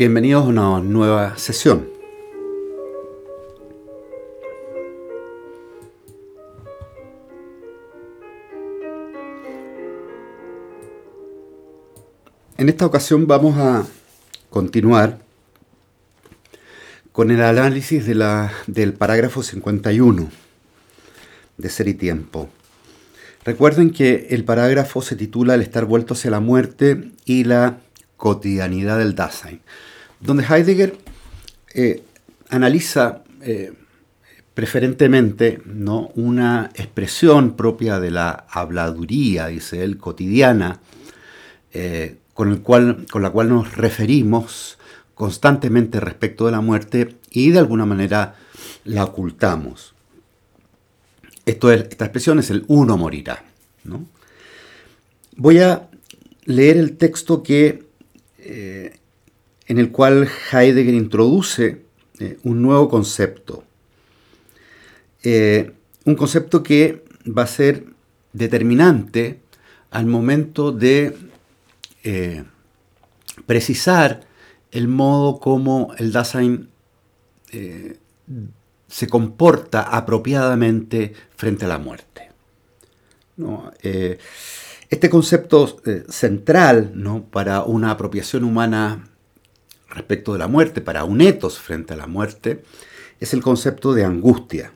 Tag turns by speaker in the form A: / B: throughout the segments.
A: Bienvenidos a una nueva sesión. En esta ocasión vamos a continuar con el análisis de la, del parágrafo 51 de Ser y Tiempo. Recuerden que el parágrafo se titula El estar vuelto hacia la muerte y la cotidianidad del Dasein, donde Heidegger eh, analiza eh, preferentemente ¿no? una expresión propia de la habladuría, dice él, cotidiana, eh, con, el cual, con la cual nos referimos constantemente respecto de la muerte y de alguna manera la ocultamos. Esto es, esta expresión es el uno morirá. Voy a leer el texto que, eh, en el cual Heidegger introduce eh, un nuevo concepto. Eh, un concepto que va a ser determinante al momento de precisar el modo como el Dasein se comporta apropiadamente frente a la muerte. Este concepto eh, central ¿no? para una apropiación humana respecto de la muerte, para un etos frente a la muerte, es el concepto de angustia.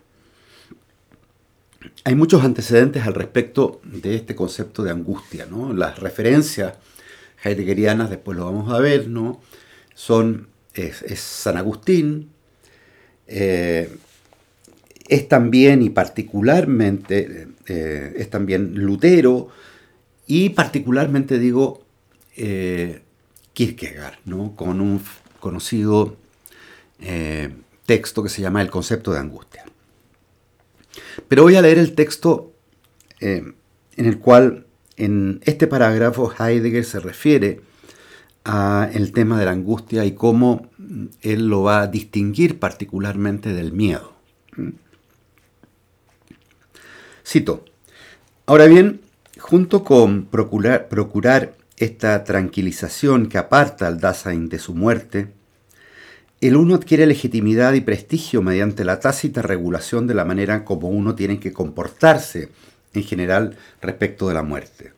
A: Hay muchos antecedentes al respecto de este concepto de angustia. ¿no? Las referencias heideggerianas, después lo vamos a ver, ¿no? son es, San Agustín, eh, es también y particularmente, eh, es también Lutero y particularmente digo eh, Kierkegaard, ¿no? con un conocido eh, texto que se llama El concepto de angustia. Pero voy a leer el texto en el cual en este parágrafo Heidegger se refiere al tema de la angustia y cómo él lo va a distinguir particularmente del miedo. Cito, ahora bien, junto con procurar, esta tranquilización que aparta al Dasein de su muerte, el uno adquiere legitimidad y prestigio mediante la tácita regulación de la manera como uno tiene que comportarse en general respecto de la muerte.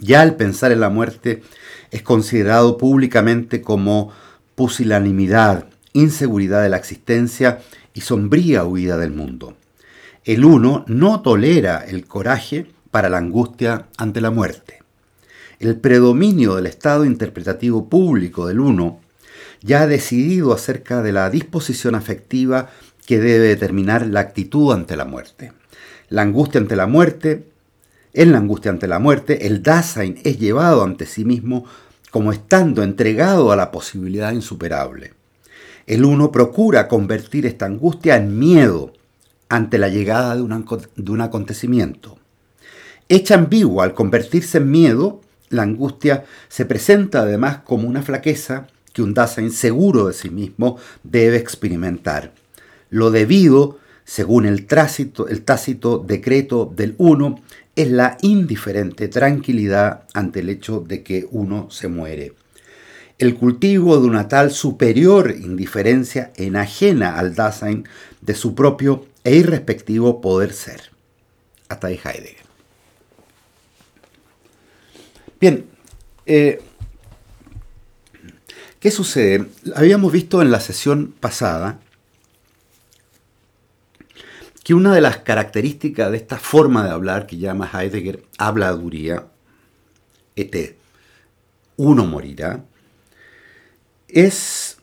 A: Ya al pensar en la muerte es considerado públicamente como pusilanimidad, inseguridad de la existencia y sombría huida del mundo. El uno no tolera el coraje para la angustia ante la muerte. El predominio del estado interpretativo público del uno ya ha decidido acerca de la disposición afectiva que debe determinar la actitud ante la muerte. La angustia ante la muerte, en la angustia ante la muerte, el Dasein es llevado ante sí mismo como estando entregado a la posibilidad insuperable. El uno procura convertir esta angustia en miedo, ante la llegada de un, acontecimiento. Hecha ambigua al convertirse en miedo, la angustia se presenta además como una flaqueza que un Dasein seguro de sí mismo debe experimentar. Lo debido, según el, el tácito decreto del uno, es la indiferente tranquilidad ante el hecho de que uno se muere. El cultivo de una tal superior indiferencia enajena al Dasein de su propio e irrespectivo poder ser. Hasta ahí Heidegger. Bien, eh, ¿qué sucede? Habíamos visto en la sesión pasada que una de las características de esta forma de hablar que llama Heidegger habladuría, et uno morirá, es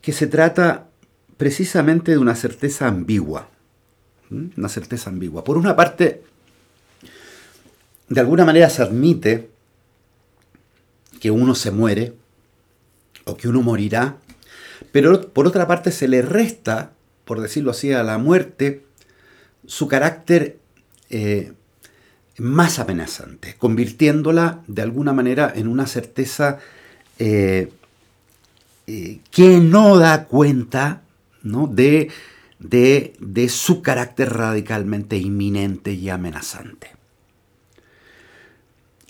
A: que se trata precisamente de una certeza ambigua. Una certeza ambigua. Por una parte, de alguna manera se admite que uno se muere o que uno morirá, pero por otra parte se le resta, por decirlo así, a la muerte su carácter eh, más amenazante, convirtiéndola de alguna manera en una certeza eh, eh, que no da cuenta de, de, su carácter radicalmente inminente y amenazante.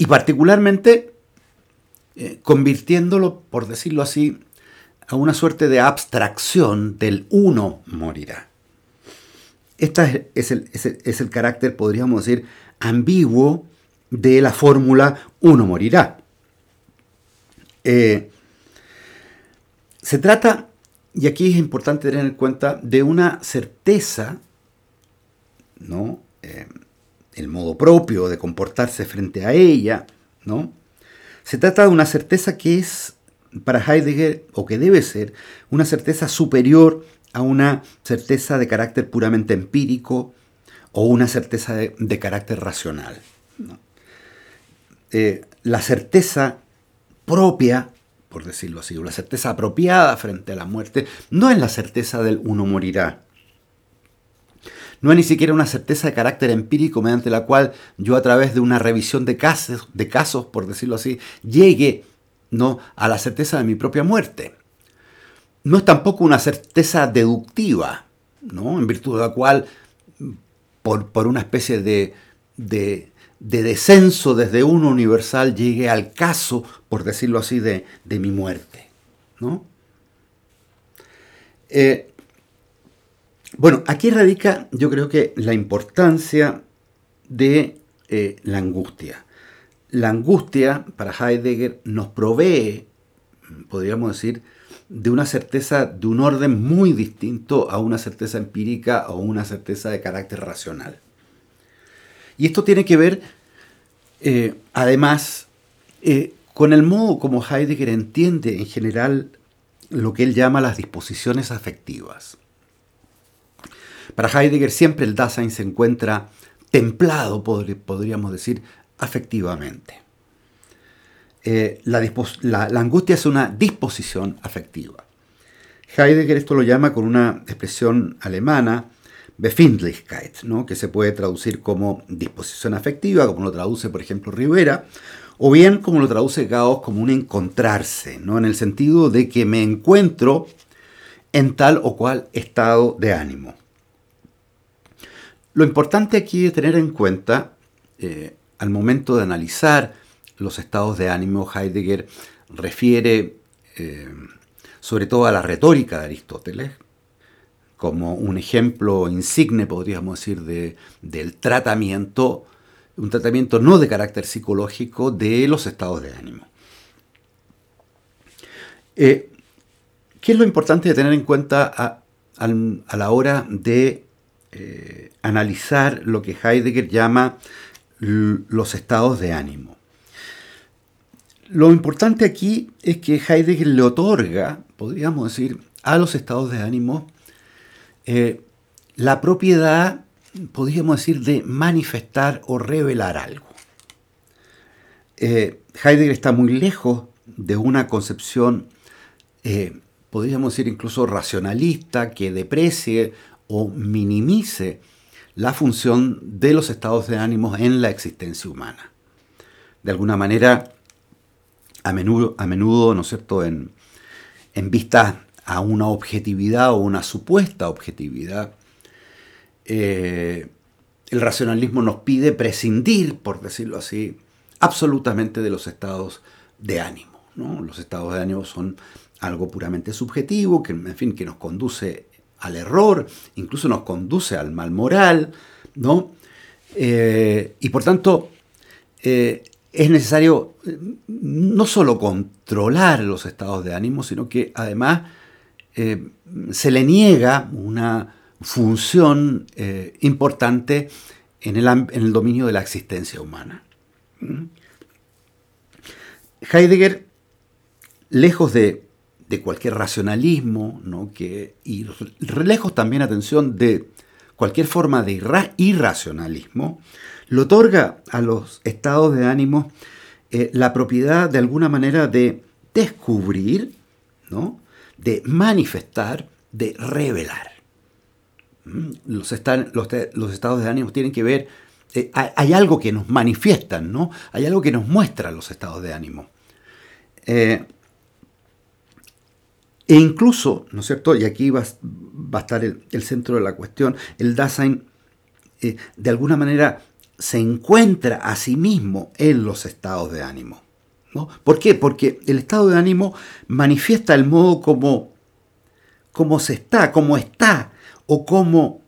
A: Y particularmente eh, convirtiéndolo, por decirlo así, a una suerte de abstracción del uno morirá. Este es el, es el carácter, podríamos decir, ambiguo de la fórmula uno morirá. Eh, se trata, y aquí es importante tener en cuenta, de una certeza, ¿no? Eh, el modo propio de comportarse frente a ella, ¿no? Se trata de una certeza que es, para Heidegger, o que debe ser, una certeza superior a una certeza de carácter puramente empírico o una certeza de, carácter racional. Eh, la certeza propia, por decirlo así, o la certeza apropiada frente a la muerte, no es la certeza del uno morirá. No es ni siquiera una certeza de carácter empírico mediante la cual yo a través de una revisión de casos, de casos por decirlo así, llegue ¿no? a la certeza de mi propia muerte. No es tampoco una certeza deductiva, ¿no? en virtud de la cual, por, por una especie de, de de descenso desde uno universal llegue al caso, por decirlo así, de, mi muerte. ¿no? Eh, bueno, aquí radica yo creo que la importancia de eh, la angustia. La angustia para Heidegger nos provee, podríamos decir, de una certeza de un orden muy distinto a una certeza empírica o una certeza de carácter racional. Y esto tiene que ver, eh, además, eh, con el modo como Heidegger entiende en general lo que él llama las disposiciones afectivas. Para Heidegger siempre el Dasein se encuentra templado, podríamos decir, afectivamente. Eh, la, angustia es una disposición afectiva. Heidegger esto lo llama con una expresión alemana, Befindlichkeit, que se puede traducir como disposición afectiva, como lo traduce, por ejemplo, Rivera, o bien como lo traduce Gauss como un encontrarse, ¿no? en el sentido de que me encuentro en tal o cual estado de ánimo. Lo importante aquí es tener en cuenta, eh, al momento de analizar los estados de ánimo, Heidegger refiere eh, sobre todo a la retórica de Aristóteles, como un ejemplo insigne, podríamos decir, de, del tratamiento, un tratamiento no de carácter psicológico de los estados de ánimo. Eh, ¿Qué es lo importante de tener en cuenta a, la hora de eh, analizar lo que Heidegger llama los estados de ánimo? Lo importante aquí es que Heidegger le otorga, podríamos decir, a los estados de ánimo eh, la propiedad, podríamos decir, de manifestar o revelar algo. Eh, Heidegger está muy lejos de una concepción, podríamos decir incluso racionalista, que deprecie o minimice la función de los estados de ánimo en la existencia humana. De alguna manera, a menudo, a menudo ¿no es cierto?, en, en vista a una objetividad o una supuesta objetividad, eh, el racionalismo nos pide prescindir, por decirlo así, absolutamente de los estados de ánimo. Los estados de ánimo son algo puramente subjetivo, que, en fin, que nos conduce al error, incluso nos conduce al mal moral, ¿no? Eh, y por tanto, eh, es necesario no solo controlar los estados de ánimo, sino que además eh, se le niega una función importante en el, dominio de la existencia humana. ¿Mm? Heidegger, lejos de, cualquier racionalismo, que, y lejos también, atención, de cualquier forma de irracionalismo, le otorga a los estados de ánimo eh, la propiedad de alguna manera de descubrir, ¿no? de manifestar, de revelar. Mm, los, los, estados de ánimo tienen que ver, eh, hay, algo que nos manifiestan, ¿no? Hay algo que nos muestra los estados de ánimo. Eh, e incluso, ¿no es cierto? Y aquí va, a estar el, centro de la cuestión, el Dasein eh, de alguna manera se encuentra a sí mismo en los estados de ánimo. ¿no? ¿Por qué? Porque el estado de ánimo manifiesta el modo como, como se está, cómo está, o cómo,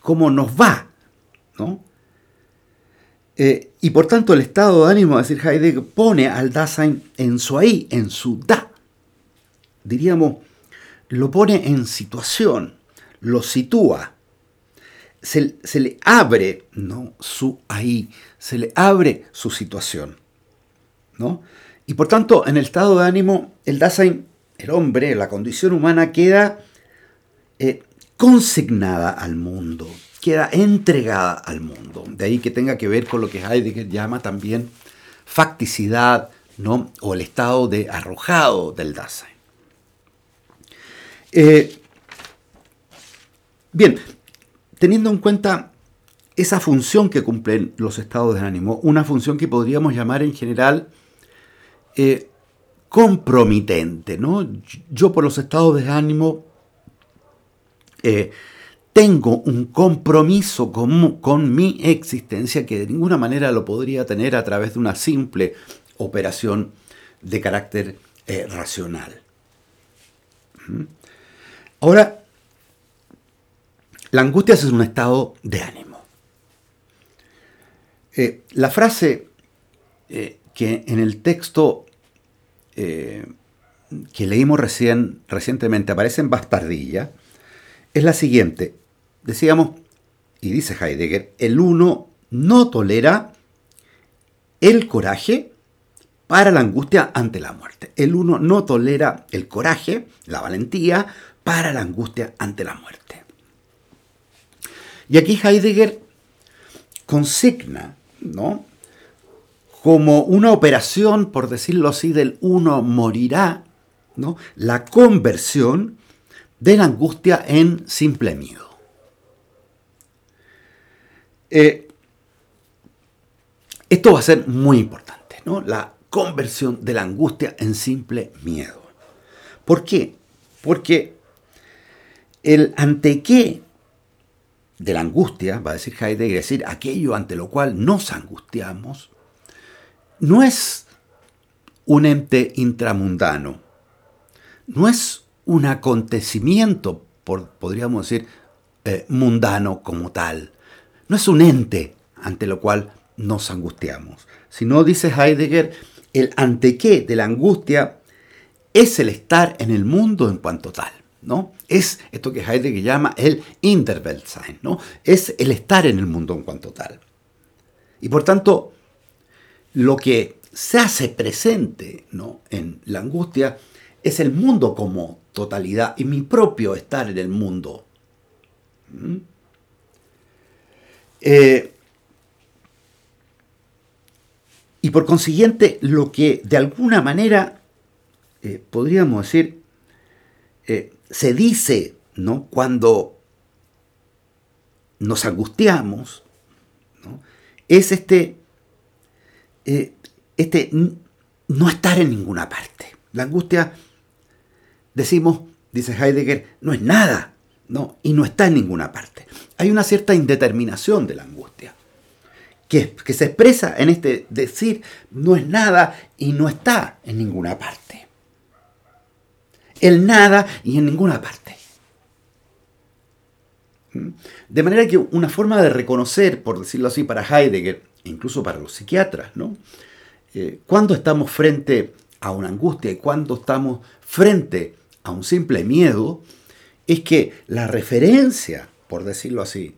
A: cómo nos va. ¿no? Eh, y por tanto el estado de ánimo, decir Heidegger, pone al Dasein en su ahí, en su da. Diríamos, lo pone en situación, lo sitúa. Se, le abre ¿no? su ahí, se le abre su situación. ¿no? Y por tanto, en el estado de ánimo, el Dasein, el hombre, la condición humana, queda eh, consignada al mundo, queda entregada al mundo. De ahí que tenga que ver con lo que Heidegger llama también facticidad, ¿no? o el estado de arrojado del Dasein. Eh, bien, teniendo en cuenta esa función que cumplen los estados de ánimo, una función que podríamos llamar en general eh, compromitente, ¿no? Yo por los estados de ánimo eh, tengo un compromiso con, mi existencia que de ninguna manera lo podría tener a través de una simple operación de carácter eh, racional. ¿Mm? Ahora, la angustia es un estado de ánimo. Eh, la frase eh, que en el texto que leímos recién, recientemente aparece en bastardilla es la siguiente decíamos, y dice Heidegger, el uno no tolera el coraje para la angustia ante la muerte. El uno no tolera el coraje, la valentía, para la angustia ante la muerte. Y aquí Heidegger consigna, ¿no? Como una operación, por decirlo así, del uno morirá, ¿no? La conversión de la angustia en simple miedo. Eh, esto va a ser muy importante, ¿no? La conversión de la angustia en simple miedo. ¿Por qué? Porque el ante qué de la angustia, va a decir Heidegger, es decir, aquello ante lo cual nos angustiamos, no es un ente intramundano, no es un acontecimiento, podríamos decir, eh, mundano como tal, no es un ente ante lo cual nos angustiamos, sino, dice Heidegger, el ante qué de la angustia es el estar en el mundo en cuanto tal. ¿No? Es esto que Heidegger llama el Interweltsein, ¿no? Es el estar en el mundo en cuanto tal. Y por tanto, lo que se hace presente ¿no? en la angustia es el mundo como totalidad y mi propio estar en el mundo. ¿Mm? Eh, y por consiguiente, lo que de alguna manera eh, podríamos decir eh, se dice ¿no? cuando nos angustiamos, es este, este no estar en ninguna parte. La angustia, decimos, dice Heidegger, no es nada, ¿no? y no está en ninguna parte hay una cierta indeterminación de la angustia, que, que se expresa en este decir no es nada y no está en ninguna parte. El nada y en ninguna parte. ¿Mm? De manera que una forma de reconocer, por decirlo así, para Heidegger, incluso para los psiquiatras, ¿no? Eh, cuando estamos frente a una angustia y cuando estamos frente a un simple miedo, es que la referencia por decirlo así,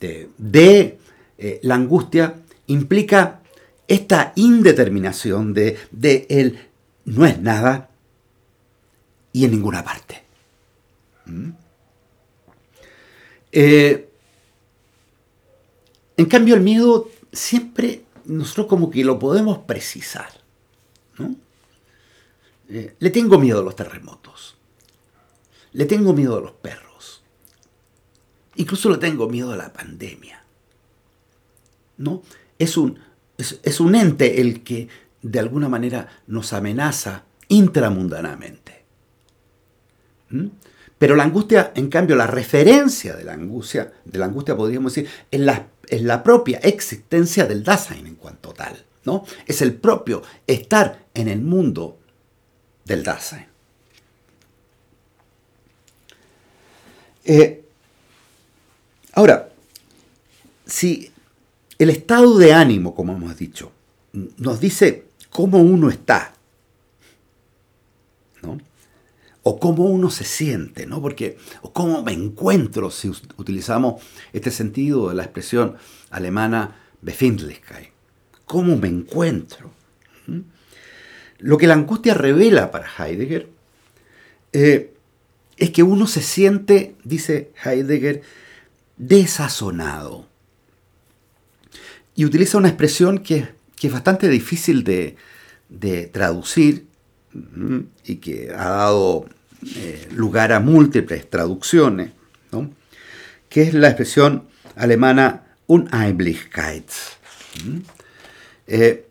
A: de, eh, la angustia implica esta indeterminación de, de el no es nada y en ninguna parte. ¿Mm? Eh, en cambio, el miedo siempre nosotros como que lo podemos precisar. Eh, le tengo miedo a los terremotos. Le tengo miedo a los perros. Incluso le tengo miedo a la pandemia. ¿No? Es un, es, un ente el que de alguna manera nos amenaza intramundanamente. ¿Mm? Pero la angustia, en cambio, la referencia de la angustia, de la angustia podríamos decir, es la, la propia existencia del Dasein en cuanto tal. ¿no? Es el propio estar en el mundo del Dasein. Eh, ahora, si el estado de ánimo, como hemos dicho, nos dice cómo uno está, ¿no? O cómo uno se siente, ¿no? Porque, o cómo me encuentro, si utilizamos este sentido de la expresión alemana Befindlichkeit, cómo me encuentro. ¿Mm? Lo que la angustia revela para Heidegger eh, es que uno se siente, dice Heidegger, desazonado. Y utiliza una expresión que, es bastante difícil de, traducir y que ha dado eh, lugar a múltiples traducciones, que es la expresión alemana Unheimlichkeit eh,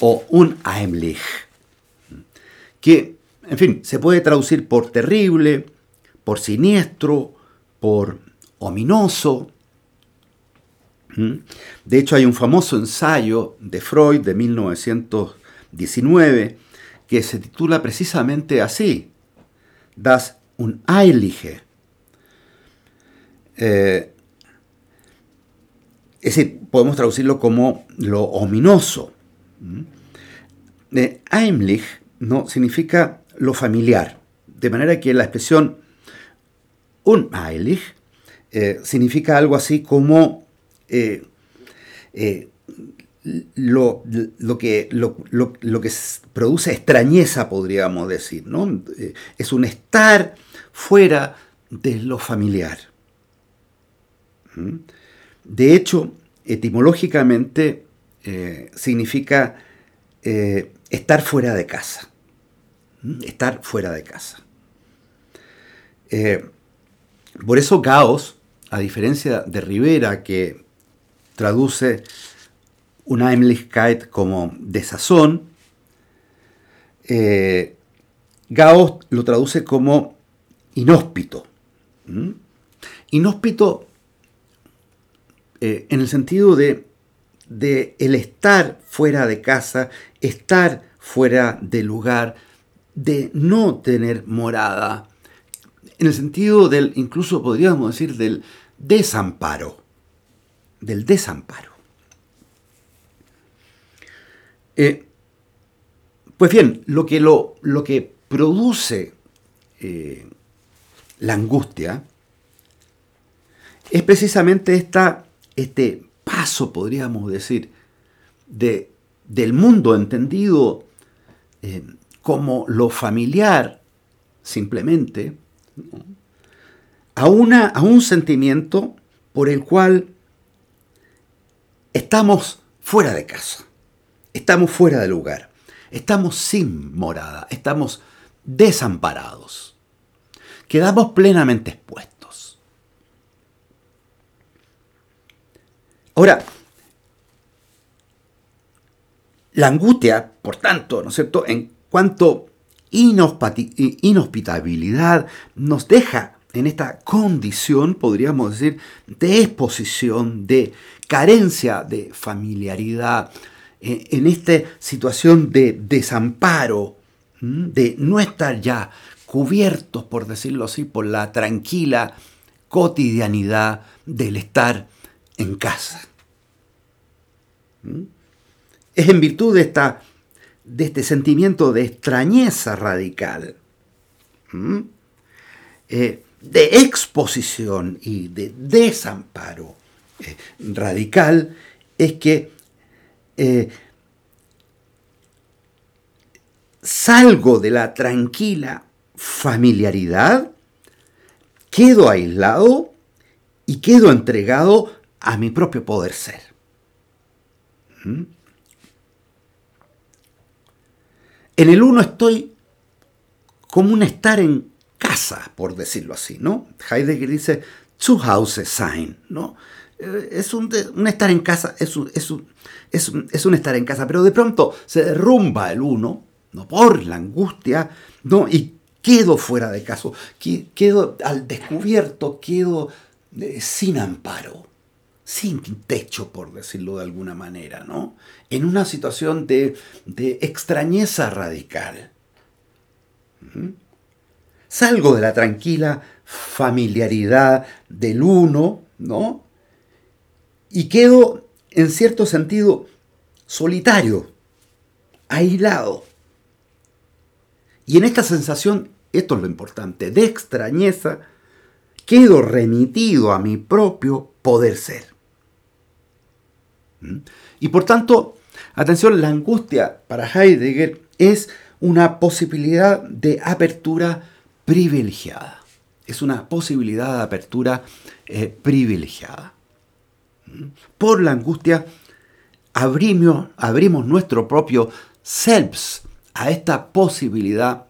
A: o Unheimlich, que en fin, se puede traducir por terrible, por siniestro, por ominoso. De hecho, hay un famoso ensayo de Freud de 1919 que se titula precisamente así, Das Uneilige. Eh, es decir, podemos traducirlo como lo ominoso. ¿Mm? Eh, Heimlich no significa lo familiar. De manera que la expresión uneilig eh, significa algo así como eh, eh, lo, que, lo, que produce extrañeza, podríamos decir. ¿no? es un estar fuera de lo familiar. ¿Mm? De hecho, etimológicamente significa estar fuera de casa estar fuera de casa. Eh, por eso Gauss, a diferencia de Rivera, que traduce Unheimlichkeit como desazón, eh, Gauss lo traduce como inhóspito. Inhóspito eh, en el sentido de, de el estar fuera de casa, estar fuera de lugar, de no tener morada, en el sentido del, incluso podríamos decir, del desamparo, del desamparo. Eh, pues bien, lo que, lo, lo que produce eh, la angustia es precisamente esta, este paso, podríamos decir, de, del mundo entendido eh, como lo familiar, simplemente, a, una, a un sentimiento por el cual estamos fuera de casa, estamos fuera de lugar, estamos sin morada, estamos desamparados, quedamos plenamente expuestos. Ahora, la angustia, por tanto, ¿no es cierto?, en cuánto inhospitabilidad nos deja en esta condición, podríamos decir, de exposición, de carencia de familiaridad, en esta situación de desamparo, de no estar ya cubiertos, por decirlo así, por la tranquila cotidianidad del estar en casa. Es en virtud de esta de este sentimiento de extrañeza radical, eh, de exposición y de desamparo eh, radical, es que eh, salgo de la tranquila familiaridad, quedo aislado y quedo entregado a mi propio poder ser. En el uno estoy como un estar en casa, por decirlo así, ¿no? Heidegger dice zu Hause sein, ¿no? Es un, estar en casa, es un, es, es, un, estar en casa, pero de pronto se derrumba el uno, ¿no? Por la angustia, ¿no? Y quedo fuera de caso, quedo al descubierto, quedo eh, sin amparo, sin techo, por decirlo de alguna manera, ¿no? En una situación de, de extrañeza radical. ¿Mm? Salgo de la tranquila familiaridad del uno, ¿no? Y quedo, en cierto sentido, solitario, aislado. Y en esta sensación, esto es lo importante, de extrañeza, quedo remitido a mi propio poder ser. ¿Mm? Y por tanto, atención, la angustia para Heidegger es una posibilidad de apertura privilegiada. Es una posibilidad de apertura eh, privilegiada. Por la angustia abrimos, abrimos nuestro propio selves a esta posibilidad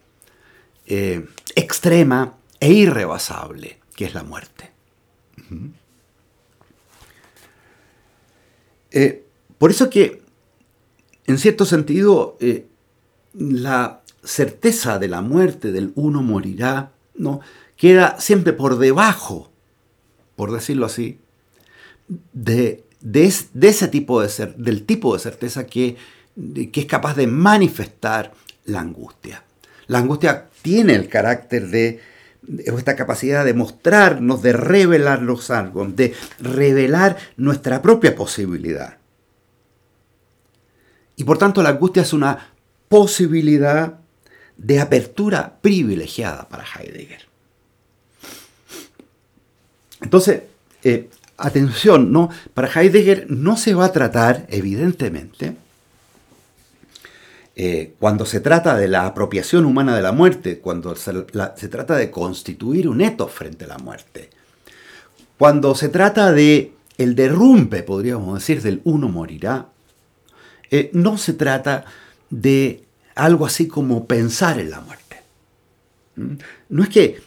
A: eh, extrema e irrebasable que es la muerte. Eh, por eso que, en cierto sentido, eh, la certeza de la muerte, del uno morirá, ¿no? queda siempre por debajo, por decirlo así, de, ese tipo de ser, del tipo de certeza que, que es capaz de manifestar la angustia. La angustia tiene el carácter de esta capacidad de mostrarnos, de revelarnos algo, de revelar nuestra propia posibilidad. Y por tanto la angustia es una posibilidad de apertura privilegiada para Heidegger. Entonces, eh, atención, ¿no? Para Heidegger no se va a tratar, evidentemente, eh, cuando se trata de la apropiación humana de la muerte, cuando se, trata de constituir un etos frente a la muerte, cuando se trata de el derrumbe, podríamos decir, del uno morirá, eh, no se trata de algo así como pensar en la muerte. ¿Mm? No es que,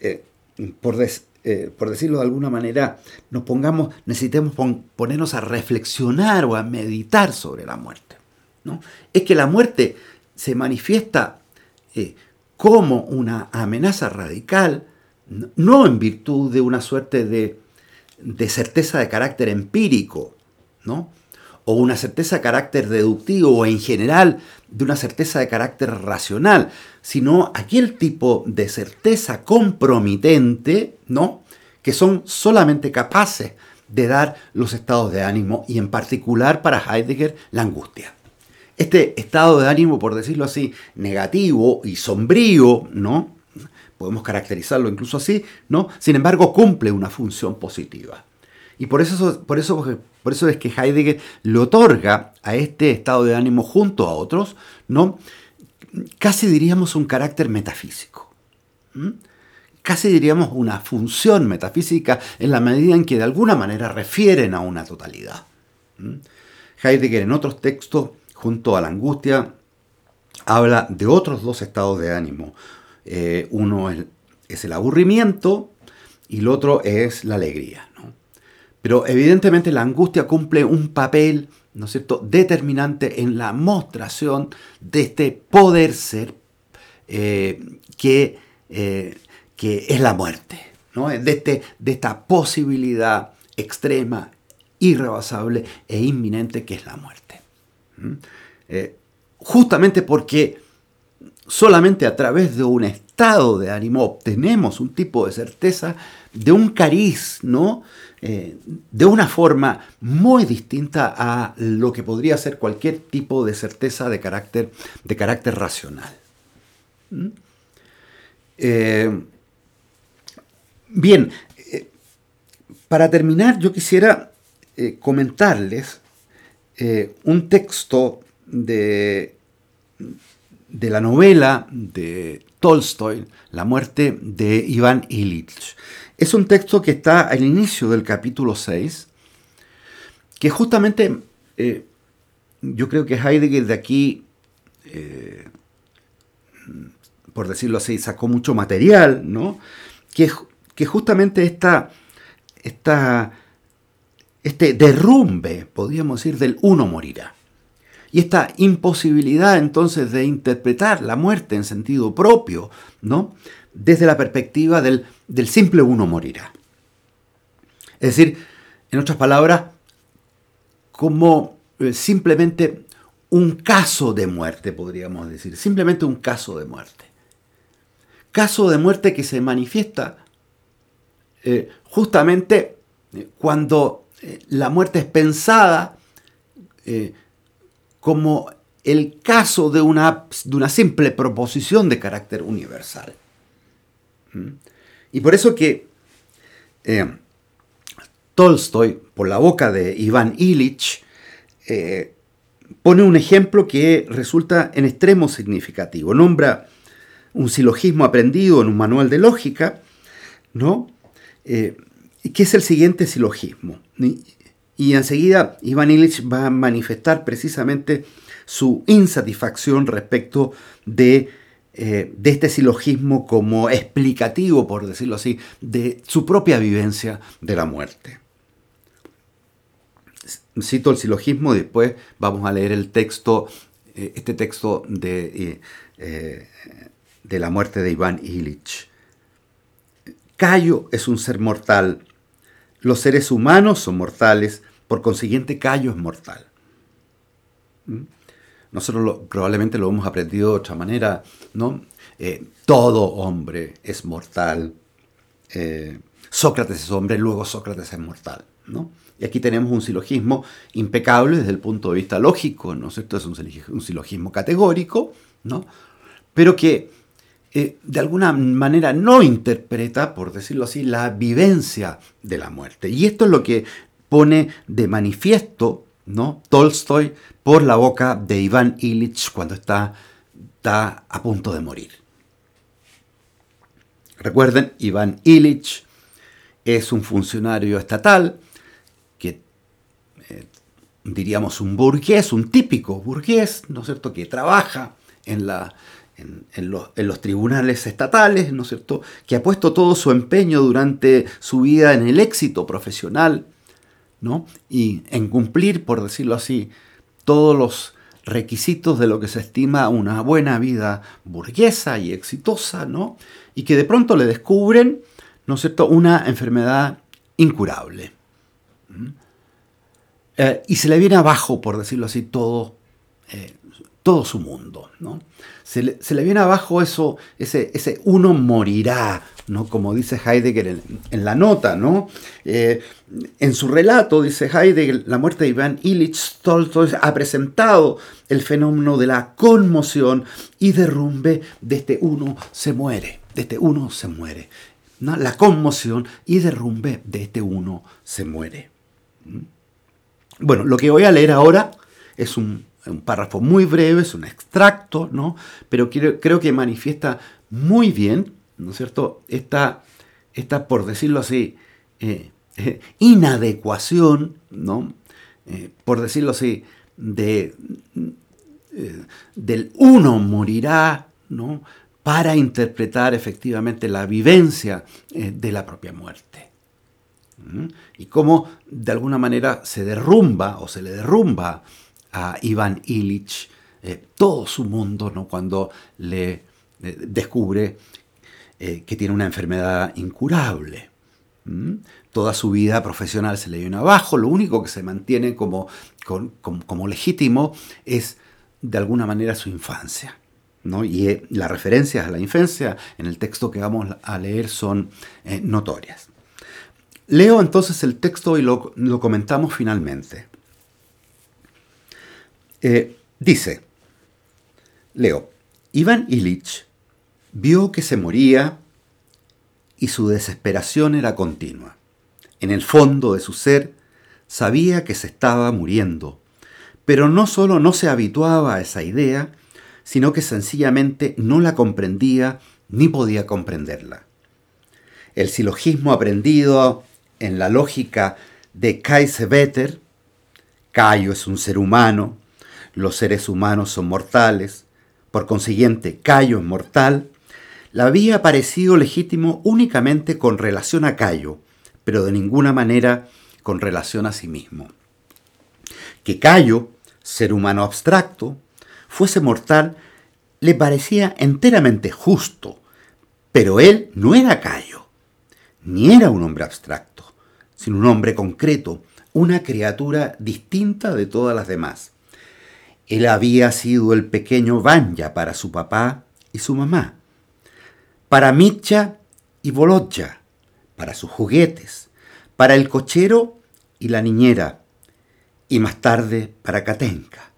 A: eh, por, por, decirlo de alguna manera, nos pongamos, necesitemos ponernos a reflexionar o a meditar sobre la muerte es que la muerte se manifiesta eh, como una amenaza radical, no en virtud de una suerte de, certeza de carácter empírico, ¿no? O una certeza de carácter deductivo, o en general de una certeza de carácter racional, sino aquel tipo de certeza compromitente, ¿no? que son solamente capaces de dar los estados de ánimo y en particular para Heidegger la angustia este estado de ánimo, por decirlo así, negativo y sombrío, ¿no? Podemos caracterizarlo incluso así, ¿no? Sin embargo, cumple una función positiva. Y por eso, por eso, por eso es que Heidegger le otorga a este estado de ánimo junto a otros, ¿no? Casi diríamos un carácter metafísico. Casi diríamos una función metafísica en la medida en que de alguna manera refieren a una totalidad. Heidegger en otros textos junto a la angustia, habla de otros dos estados de ánimo. Eh, uno es, el aburrimiento y el otro es la alegría. Pero evidentemente la angustia cumple un papel ¿no es cierto? determinante en la mostración de este poder ser eh, que, eh, que, es la muerte, ¿no? de, este, de esta posibilidad extrema, irrebasable e inminente que es la muerte. Eh, justamente porque solamente a través de un estado de ánimo obtenemos un tipo de certeza, de un cariz, ¿no? Eh, de una forma muy distinta a lo que podría ser cualquier tipo de certeza de carácter, de carácter racional. ¿Mm? Eh, bien, para terminar yo quisiera comentarles un texto de, de la novela de Tolstoy, La muerte de Iván Illich. Es un texto que está al inicio del capítulo 6, que justamente eh, yo creo que Heidegger de aquí, eh, por decirlo así, sacó mucho material, ¿no? Que, que justamente esta, esta, este derrumbe, podríamos decir, del uno morirá. Y esta imposibilidad entonces de interpretar la muerte en sentido propio, ¿no? Desde la perspectiva del, simple uno morirá. Es decir, en otras palabras, como eh, simplemente un caso de muerte, podríamos decir, simplemente un caso de muerte. Caso de muerte que se manifiesta eh, justamente eh, cuando la muerte es pensada como el caso de una, de una simple proposición de carácter universal. ¿Mm? Y por eso que Tolstoy, por la boca de Iván Illich, eh, pone un ejemplo que resulta en extremo significativo. Nombra un silogismo aprendido en un manual de lógica, ¿no? Eh, que es el siguiente silogismo. Y, enseguida Iván Illich va a manifestar precisamente su insatisfacción respecto de, eh, de este silogismo como explicativo, por decirlo así, de su propia vivencia de la muerte cito el silogismo y después vamos a leer el texto, eh, este texto de, eh, de la muerte de Iván Illich. Cayo es un ser mortal. Los seres humanos son mortales, por consiguiente Cayo es mortal. ¿Mm? Nosotros probablemente lo hemos aprendido de otra manera, ¿no? todo hombre es mortal. Sócrates es hombre, luego Sócrates es mortal, ¿no? Y aquí tenemos un silogismo impecable desde el punto de vista lógico, ¿no es cierto? Es un, silogismo categórico, ¿no? Pero que eh, de alguna manera no interpreta, por decirlo así, la vivencia de la muerte. Y esto es lo que pone de manifiesto ¿no? Tolstoy por la boca de Iván Illich cuando está, está a punto de morir. Recuerden, Iván Illich es un funcionario estatal diríamos, un burgués, un típico burgués, ¿no es cierto?, que trabaja en, la, en, los, tribunales estatales, ¿no es cierto?, que ha puesto todo su empeño durante su vida en el éxito profesional, Y en cumplir, por decirlo así, todos los requisitos de lo que se estima una buena vida burguesa y exitosa, ¿no? Y que de pronto le descubren, ¿no es cierto?, una enfermedad incurable. Eh, y se le viene abajo, por decirlo así, todo, eh, todo su mundo. ¿no? Se, le, viene abajo eso, ese, ese uno morirá, ¿no? como dice Heidegger en, la nota. ¿no? Eh, en su relato, dice Heidegger, la muerte de Iván Illich Tolstoy ha presentado el fenómeno de la conmoción y derrumbe de este uno se muere, de este uno se muere. La conmoción y derrumbe de este uno se muere. ¿Mm? Bueno, lo que voy a leer ahora es un, párrafo muy breve, es un extracto, ¿no? Pero creo, que manifiesta muy bien, ¿no es cierto?, esta, esta por decirlo así, eh, eh, inadecuación, ¿no? Eh, por decirlo así, de, del uno morirá, ¿no? Para interpretar efectivamente la vivencia de la propia muerte y cómo de alguna manera se derrumba o se le derrumba a Iván Illich eh, todo su mundo ¿no? cuando le eh, descubre eh, que tiene una enfermedad incurable. Toda su vida profesional se le viene abajo, lo único que se mantiene como, como, legítimo es de alguna manera su infancia. ¿no? Y las referencias a la infancia en el texto que vamos a leer son notorias. Leo entonces el texto y lo, comentamos finalmente. Eh, dice, leo, Iván Illich vio que se moría y su desesperación era continua. En el fondo de su ser sabía que se estaba muriendo, pero no solo no se habituaba a esa idea, sino que sencillamente no la comprendía ni podía comprenderla. El silogismo aprendido en la lógica de Kaisewetter, Cayo es un ser humano, los seres humanos son mortales, por consiguiente Cayo es mortal, le había parecido legítimo únicamente con relación a Cayo, pero de ninguna manera con relación a sí mismo. Que Cayo, ser humano abstracto, fuese mortal, le parecía enteramente justo, pero él no era Cayo, ni era un hombre abstracto sino un hombre concreto, una criatura distinta de todas las demás. Él había sido el pequeño Vanya para su papá y su mamá, para Mitcha y Volodya, para sus juguetes, para el cochero y la niñera, y más tarde para Katenka,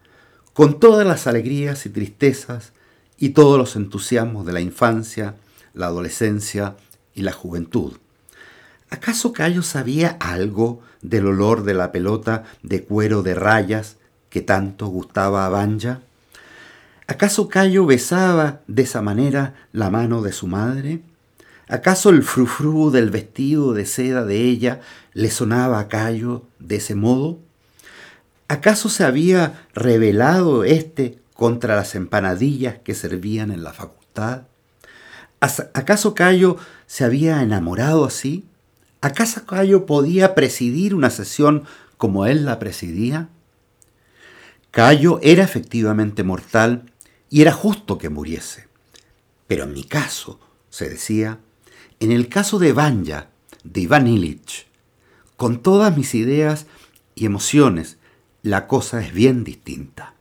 A: con todas las alegrías y tristezas y todos los entusiasmos de la infancia, la adolescencia y la juventud. ¿Acaso Cayo sabía algo del olor de la pelota de cuero de rayas que tanto gustaba a Banja? ¿Acaso Cayo besaba de esa manera la mano de su madre? ¿Acaso el frufru del vestido de seda de ella le sonaba a Cayo de ese modo? ¿Acaso se había rebelado éste contra las empanadillas que servían en la facultad? ¿Acaso Cayo se había enamorado así? ¿Acaso Cayo podía presidir una sesión como él la presidía? Cayo era efectivamente mortal y era justo que muriese. Pero en mi caso, se decía, en el caso de Vanya, de Iván Illich, con todas mis ideas y emociones, la cosa es bien distinta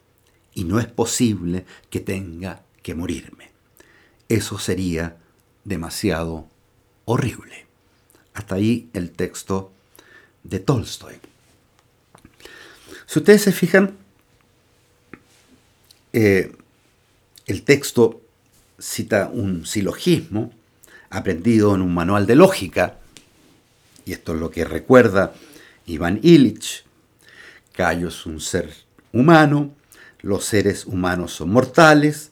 A: y no es posible que tenga que morirme. Eso sería demasiado horrible. Hasta ahí el texto de Tolstoy. Si ustedes se fijan, eh, el texto cita un silogismo aprendido en un manual de lógica, y esto es lo que recuerda Iván Illich. Cayo es un ser humano, los seres humanos son mortales,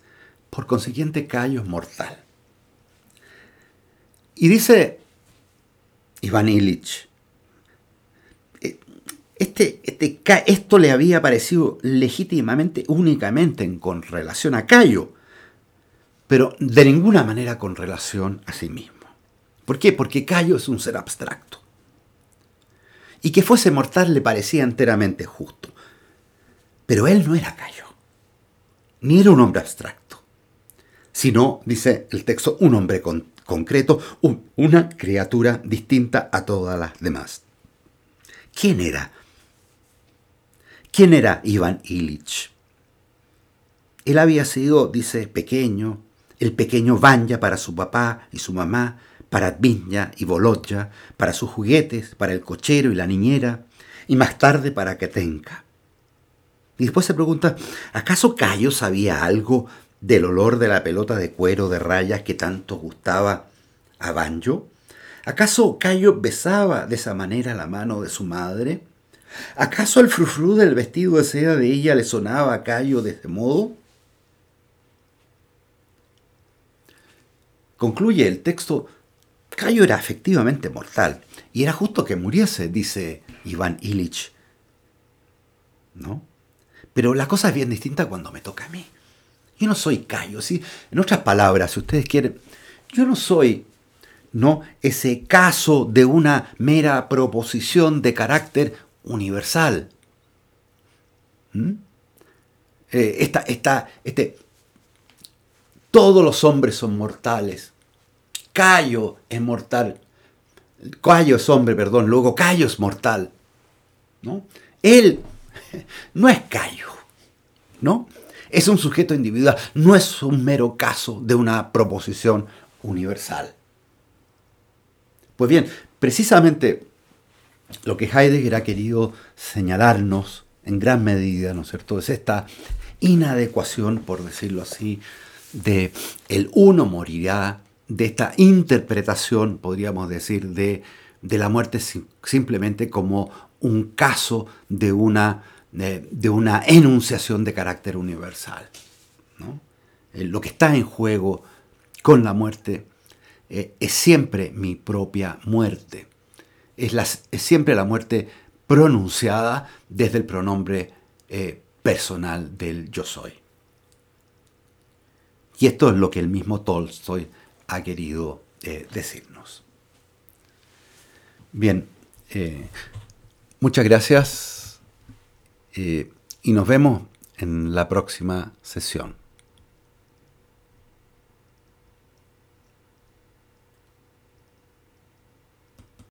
A: por consiguiente Cayo es mortal. Y dice Iván Illich, este, este, esto le había parecido legítimamente, únicamente con relación a Cayo, pero de ninguna manera con relación a sí mismo. ¿Por qué? Porque Cayo es un ser abstracto. Y que fuese mortal le parecía enteramente justo. Pero él no era Cayo, ni era un hombre abstracto, sino, dice el texto, un hombre concreto, una criatura distinta a todas las demás. ¿Quién era? ¿Quién era Iván Illich? Él había sido, dice, pequeño, el pequeño Vanya para su papá y su mamá, para Viña y Volodya, para sus juguetes, para el cochero y la niñera, y más tarde para Ketenka. Y después se pregunta, ¿acaso Cayo sabía algo del olor de la pelota de cuero de rayas que tanto gustaba a Banjo? ¿Acaso Cayo besaba de esa manera la mano de su madre? ¿Acaso el frufru del vestido de seda de ella le sonaba a Cayo de ese modo? Concluye el texto, Cayo era efectivamente mortal y era justo que muriese, dice Iván Illich. ¿No? Pero la cosa es bien distinta cuando me toca a mí. Yo no soy Cayo, ¿sí? En otras palabras, si ustedes quieren, yo no soy no ese caso de una mera proposición de carácter universal. ¿Mm? Eh, esta, este, todos los hombres son mortales. Cayo es mortal. Cayo es hombre, perdón. Luego Cayo es mortal. ¿no? Él no es Cayo. ¿no? Es un sujeto individual. No es un mero caso de una proposición universal. Pues bien, precisamente lo que Heidegger ha querido señalarnos en gran medida, ¿no es cierto?, es esta inadecuación, por decirlo así, de el uno morirá, de esta interpretación, podríamos decir, de, de la muerte simplemente como un caso de una, de, una enunciación de carácter universal. Eh, lo que está en juego con la muerte eh, es siempre mi propia muerte. Es, siempre la muerte pronunciada desde el pronombre eh, personal del yo soy. Y esto es lo que el mismo Tolstoy ha querido eh, decirnos. Bien, eh, muchas gracias y nos vemos en la próxima sesión.